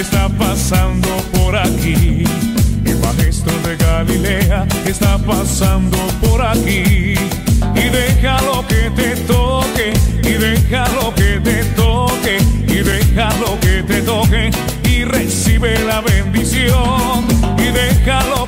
está pasando por aquí. El maestro de Galilea está pasando por aquí. Y déjalo que te toque, y déjalo que te toque, y déjalo que te toque, y recibe la bendición. Y déjalo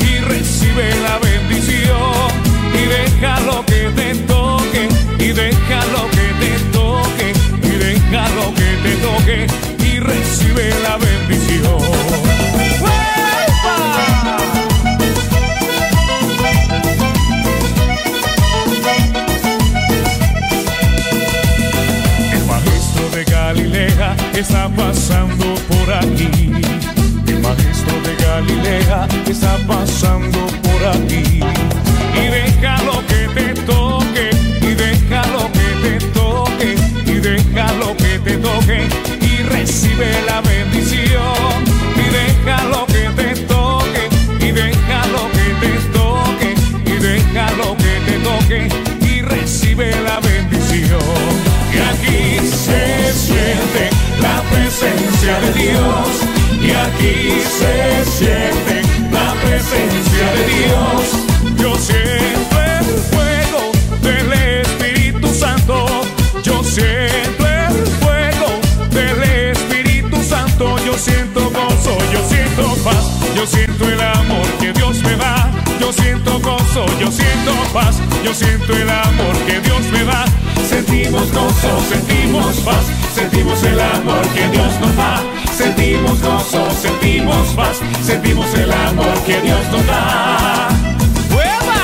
y recibe la bendición. Y déjalo que te toque, y déjalo que te toque, y déjalo que te toque, y recibe la bendición. El maestro de Galilea está pasando por aquí. El maestro de Galilea está pasando por aquí. Y déjalo que te toque, y déjalo que te toque, y déjalo que te toque, y recibe la bendición. Y déjalo que te toque, y déjalo que te toque, y déjalo que te toque, y recibe la bendición. Y aquí se siente la presencia de Dios. Aquí se siente la presencia de Dios. Yo siento el fuego del Espíritu Santo. Yo siento el fuego del Espíritu Santo. Yo siento gozo, yo siento paz. Yo siento el amor que Dios me da. Yo siento gozo, yo siento paz. Yo siento el amor que Dios me da. Sentimos gozo, sentimos paz, sentimos el amor que Dios nos da. Gozo, sentimos paz, sentimos el amor que Dios nos da. ¡Hueva!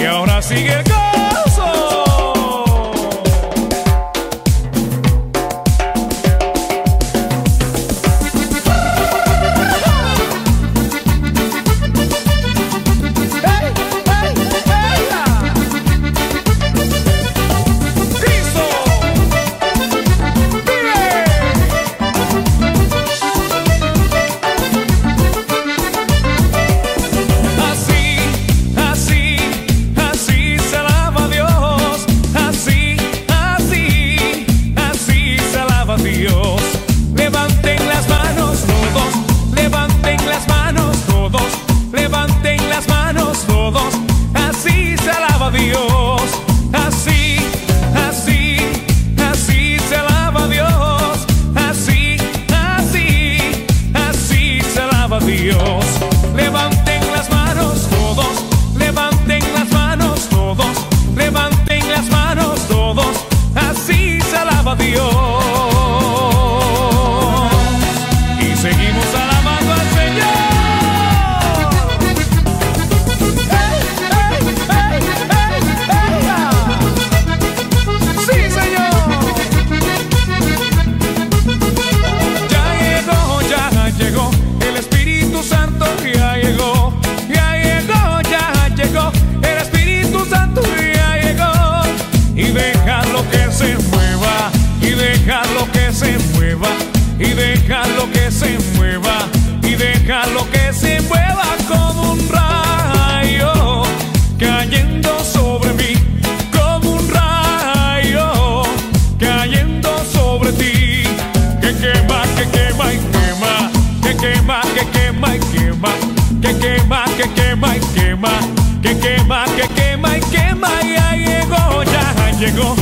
Y ahora sigue y déjalo que se mueva como un rayo cayendo sobre mí, como un rayo cayendo sobre ti, que quema, que quema y quema, que quema, que quema y quema, que quema, que quema y quema, que quema, que quema y quema, ya llegó, ya llegó,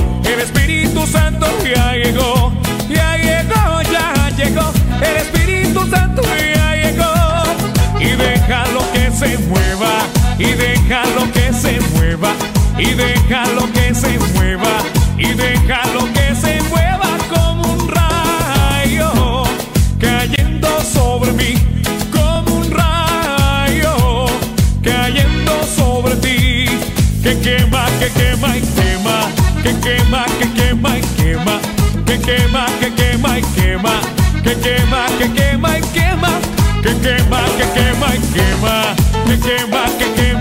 mueva, y déjalo que se mueva, y déjalo que se mueva, y déjalo que se mueva como un rayo cayendo sobre mí, como un rayo cayendo sobre ti, que quema, que quema y quema, que quema, que quema y quema, que quema, que quema y quema, que quema, que quema y quema, que quema, que quema y quema, que quema, que quema